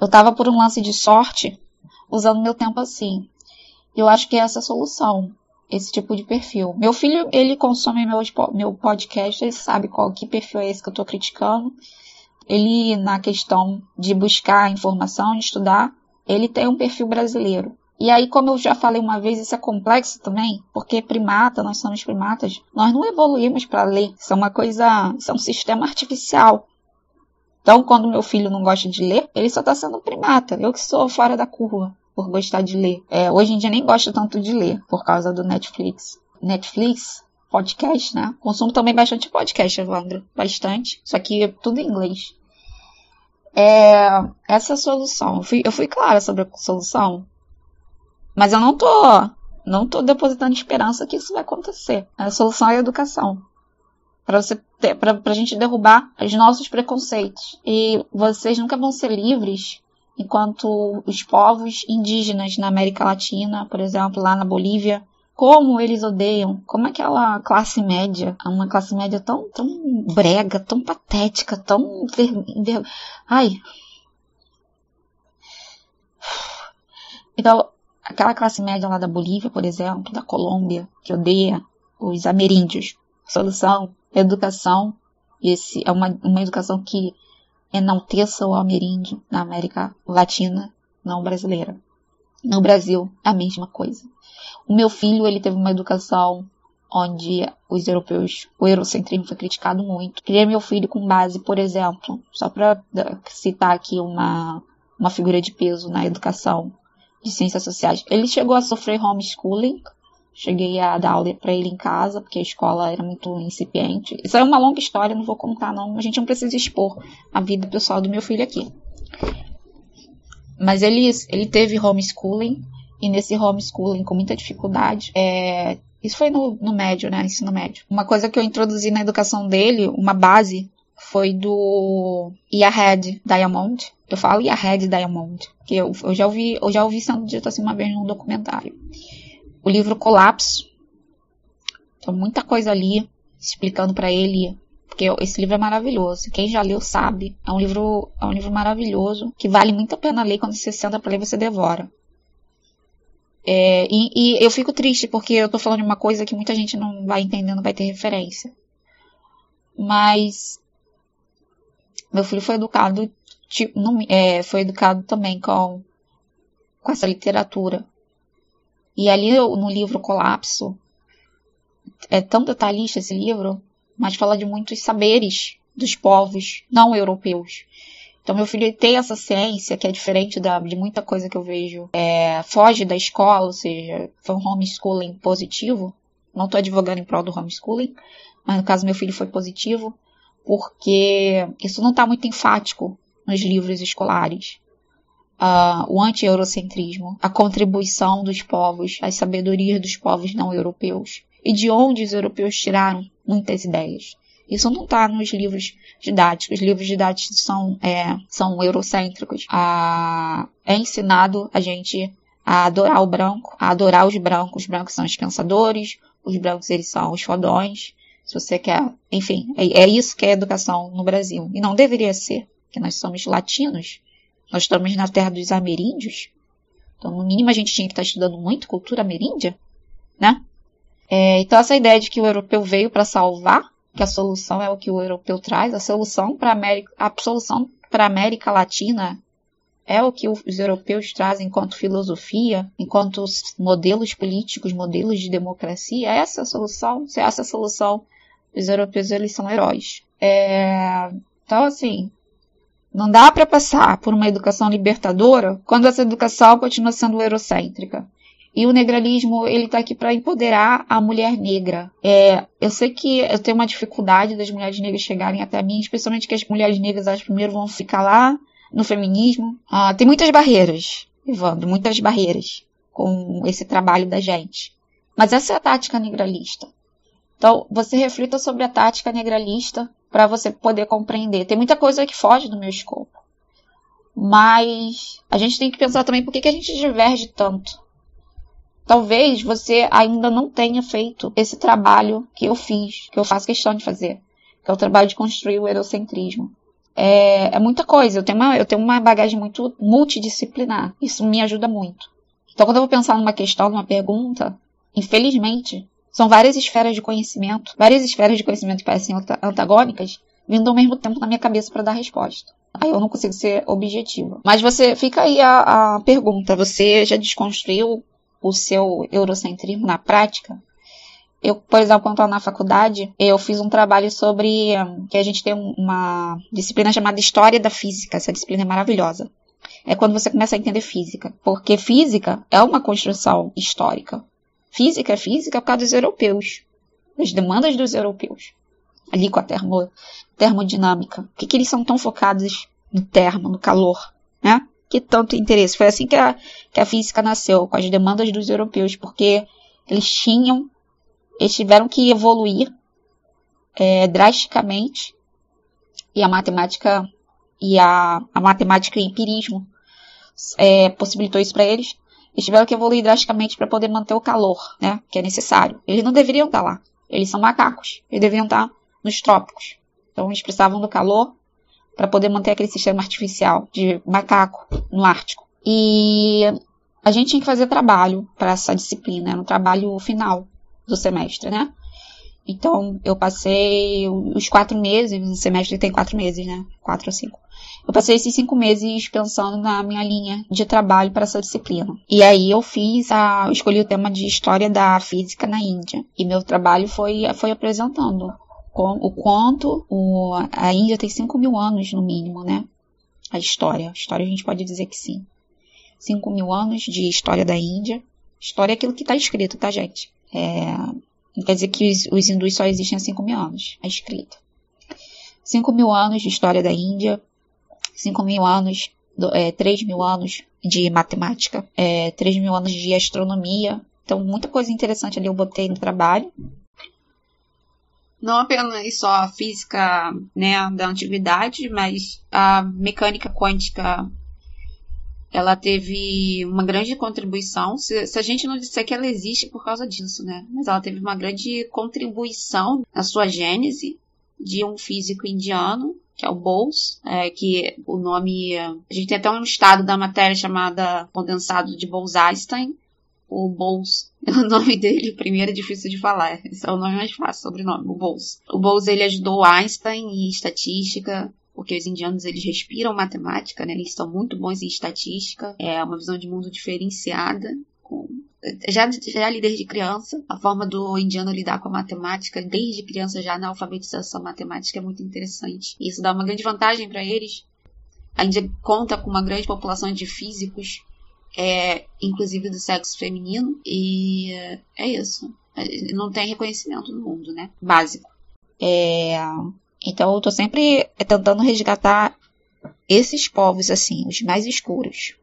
eu estava por um lance de sorte usando meu tempo assim. Eu acho que é essa a solução, esse tipo de perfil. Meu filho, ele consome meu, meu podcast, ele sabe qual que perfil é esse que eu estou criticando. Ele, na questão de buscar informação, de estudar, ele tem um perfil brasileiro. E aí, como eu já falei uma vez, isso é complexo também, porque primata, nós somos primatas, nós não evoluímos para ler. Isso é uma coisa, isso é um sistema artificial. Então, quando meu filho não gosta de ler, ele só está sendo primata. Eu que sou fora da curva por gostar de ler. É, hoje em dia nem gosto tanto de ler por causa do Netflix. Netflix, podcast, né? Consumo também bastante podcast, Evandro. Bastante. Só que tudo em inglês. É, essa é a solução. Eu fui, eu fui clara sobre a solução. Mas eu não tô, não tô depositando esperança que isso vai acontecer. A solução é a educação. Para você ter, pra, pra gente derrubar os nossos preconceitos. E vocês nunca vão ser livres enquanto os povos indígenas na América Latina, por exemplo, lá na Bolívia, como eles odeiam, como aquela classe média, uma classe média tão, tão brega, tão patética, tão ai. Então, aquela classe média lá da Bolívia, por exemplo, da Colômbia, que odeia os ameríndios. Solução, educação. Esse é uma, uma educação que enalteça o ameríndio na América Latina, não brasileira. No Brasil, a mesma coisa. O meu filho, ele teve uma educação onde os europeus, o eurocentrismo foi criticado muito. Criei meu filho com base, por exemplo, só para citar aqui uma, uma figura de peso na educação de ciências sociais. Ele chegou a sofrer homeschooling. Cheguei a dar aula para ele em casa, porque a escola era muito incipiente. Isso é uma longa história, não vou contar não. A gente não precisa expor a vida pessoal do meu filho aqui. Mas ele, ele teve homeschooling, e nesse homeschooling com muita dificuldade, é, isso foi no, no médio, né? Ensino médio. Uma coisa que eu introduzi na educação dele, uma base, foi do Yahed Diamond. Eu falo Yahed Diamond, que eu, eu, já ouvi, eu já ouvi sendo dito assim uma vez num documentário. O livro Colapso. Então, muita coisa ali explicando para ele porque esse livro é maravilhoso. Quem já leu sabe. É um livro, é um livro maravilhoso que vale muito a pena ler. Quando você senta para ler, você devora. É, e, e, eu fico triste porque eu tô falando de uma coisa que muita gente não vai entender, não vai ter referência. Mas meu filho foi educado, tipo, não, é, foi educado também com, com essa literatura. E ali no livro Colapso, é tão detalhista esse livro, mas fala de muitos saberes dos povos não europeus. Então, meu filho tem essa ciência que é diferente da, de muita coisa que eu vejo. É, foge da escola, ou seja, foi um homeschooling positivo. Não estou advogando em prol do homeschooling, mas no caso meu filho foi positivo, porque isso não está muito enfático nos livros escolares. O anti-eurocentrismo, a contribuição dos povos, as sabedorias dos povos não europeus e de onde os europeus tiraram muitas ideias. Isso não está nos livros didáticos. Os livros didáticos são, é, são eurocêntricos. É ensinado a gente a adorar o branco, a adorar os brancos. Os brancos são os pensadores, os brancos eles são os fodões. Se você quer, enfim, é, é isso que é educação no Brasil. E não deveria ser, porque nós somos latinos. Nós estamos na terra dos ameríndios. Então, no mínimo, a gente tinha que estar estudando muito cultura ameríndia, né? É, então, essa ideia de que o europeu veio para salvar, que a solução é o que o europeu traz, a solução para América, a solução para América Latina é o que os europeus trazem enquanto filosofia, enquanto modelos políticos, modelos de democracia. É essa a solução? Se é essa a solução, os europeus eles são heróis. É, então, assim, não dá para passar por uma educação libertadora quando essa educação continua sendo eurocêntrica. E o negralismo, ele tá aqui para empoderar a mulher negra. É, eu sei que eu tenho uma dificuldade das mulheres negras chegarem até mim, especialmente que as mulheres negras, elas primeiro vão ficar lá no feminismo. Ah, tem muitas barreiras, Evandro, muitas barreiras com esse trabalho da gente. Mas essa é a tática negralista. Então, você reflita sobre a tática negralista para você poder compreender. Tem muita coisa que foge do meu escopo. Mas a gente tem que pensar também por que, que a gente diverge tanto Talvez você ainda não tenha feito esse trabalho que eu fiz, que eu faço questão de fazer, que é o trabalho de construir o eurocentrismo. É, é muita coisa. Eu tenho, uma, eu tenho uma bagagem muito multidisciplinar. Isso me ajuda muito. Então, quando eu vou pensar numa questão, numa pergunta, infelizmente, são várias esferas de conhecimento, várias esferas de conhecimento que parecem antagônicas, vindo ao mesmo tempo na minha cabeça para dar resposta. Aí eu não consigo ser objetiva. Mas você fica aí a, a pergunta: você já desconstruiu o seu eurocentrismo na prática? Eu, por exemplo, quando estava na faculdade, eu fiz um trabalho sobre que a gente tem uma disciplina chamada História da Física. Essa disciplina é maravilhosa. É quando você começa a entender física, porque física é uma construção histórica. Física é física por causa dos europeus, das demandas dos europeus. Ali com a termo, termodinâmica. Por que, que eles são tão focados no termo, no calor, né? Que tanto interesse. Foi assim que a, que a física nasceu, com as demandas dos europeus, porque eles tinham, eles tiveram que evoluir é, drasticamente e a matemática e a, a matemática e o empirismo é, possibilitou isso para eles. Eles tiveram que evoluir drasticamente para poder manter o calor, né, que é necessário. Eles não deveriam estar tá lá. Eles são macacos. Eles deveriam estar tá nos trópicos. Então eles precisavam do calor para poder manter aquele sistema artificial de macaco no Ártico. E a gente tinha que fazer trabalho para essa disciplina, era um trabalho final do semestre, né? Então, eu passei os quatro meses, o semestre tem quatro meses, né? Quatro ou cinco. Eu passei esses cinco meses pensando na minha linha de trabalho para essa disciplina. E aí eu fiz a, eu escolhi o tema de história da física na Índia. E meu trabalho foi, foi apresentando com, o quanto o, a Índia tem 5 mil anos no mínimo, né? A história. A história a gente pode dizer que sim. 5 mil anos de história da Índia. História é aquilo que está escrito, tá, gente? É, não quer dizer que os, os hindus só existem há 5 mil anos. É escrito. 5 mil anos de história da Índia, 5 mil anos, é, 3 mil anos de matemática, é, 3 mil anos de astronomia. Então, muita coisa interessante ali eu botei no trabalho. Não apenas só a física né, da antiguidade, mas a mecânica quântica ela teve uma grande contribuição. Se, se, a gente não disser que ela existe por causa disso, né? Mas ela teve uma grande contribuição na sua gênese de um físico indiano, que é o Bose, é, que o nome. A gente tem até um estado da matéria chamada condensado de Bose-Einstein. O Bose, [laughs] o nome dele, primeiro é difícil de falar. Esse é o nome mais fácil, sobrenome, o Bose. O Bose ele ajudou Einstein em estatística, porque os indianos eles respiram matemática, né? Eles são muito bons em estatística, é uma visão de mundo diferenciada. Com... Já, já desde criança, a forma do indiano lidar com a matemática, desde criança já na alfabetização matemática é muito interessante. Isso dá uma grande vantagem para eles. A Índia conta com uma grande população de físicos, é, inclusive do sexo feminino, e é isso. Não tem reconhecimento no mundo, né? Básico. É, então eu tô sempre tentando resgatar esses povos assim, os mais escuros,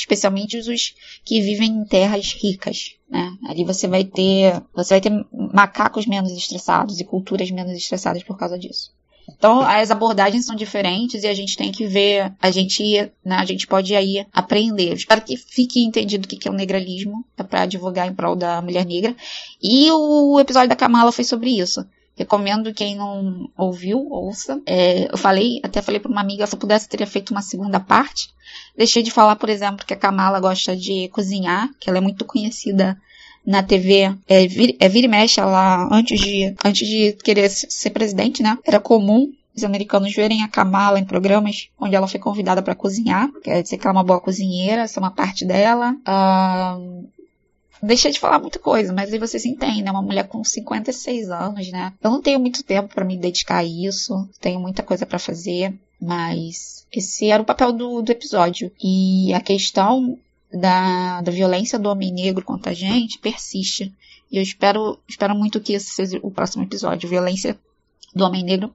especialmente os que vivem em terras ricas, né? Ali você vai ter, você vai ter macacos menos estressados e culturas menos estressadas por causa disso. Então, as abordagens são diferentes e a gente tem que ver, a gente, né, a gente pode aí aprender. espero que fique entendido o que é o negralismo, é para advogar em prol da mulher negra. E o episódio da Kamala foi sobre isso. Recomendo quem não ouviu, ouça. É, eu falei, até falei para uma amiga, se eu pudesse teria feito uma segunda parte. Deixei de falar, por exemplo, que a Kamala gosta de cozinhar, que ela é muito conhecida na TV. É, vir, é vira e mexe, ela, antes de, antes de querer ser presidente, né? Era comum os americanos verem a Kamala em programas onde ela foi convidada para cozinhar. Quer dizer que ela é uma boa cozinheira, essa é uma parte dela. Uh, deixei de falar muita coisa, mas aí você se entende, é uma mulher com 56 anos, né? Eu não tenho muito tempo para me dedicar a isso, tenho muita coisa para fazer, mas esse era o papel do, do episódio. E a questão da, da violência do homem negro contra a gente persiste. E eu espero, espero muito que esse seja o próximo episódio. Violência do homem negro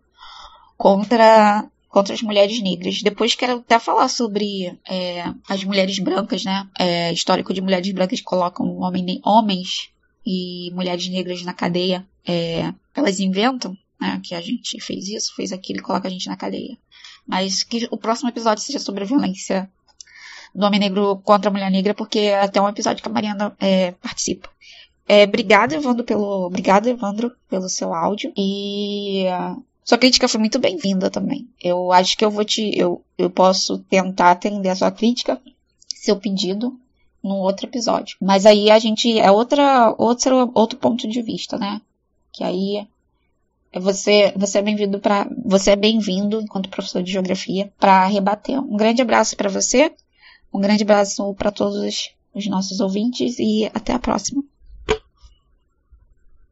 contra contra as mulheres negras. Depois quero até falar sobre é, as mulheres brancas, né? É, histórico de mulheres brancas que colocam homem, homens e mulheres negras na cadeia. É, elas inventam né, que a gente fez isso, fez aquilo e coloca a gente na cadeia. Mas que o próximo episódio seja sobre a violência do Homem Negro contra a Mulher Negra, porque é até um episódio que a Mariana é, participa. É, obrigada, Evandro, pelo. Obrigado, Evandro, pelo seu áudio. E sua crítica foi muito bem-vinda também. Eu acho que eu vou te. Eu, eu posso tentar atender a sua crítica, seu pedido, num outro episódio. Mas aí a gente. É outra, outra, outro ponto de vista, né? Que aí você, você é bem-vindo para você é bem-vindo enquanto professor de geografia para rebater. Um grande abraço para você, um grande abraço para todos os nossos ouvintes e até a próxima.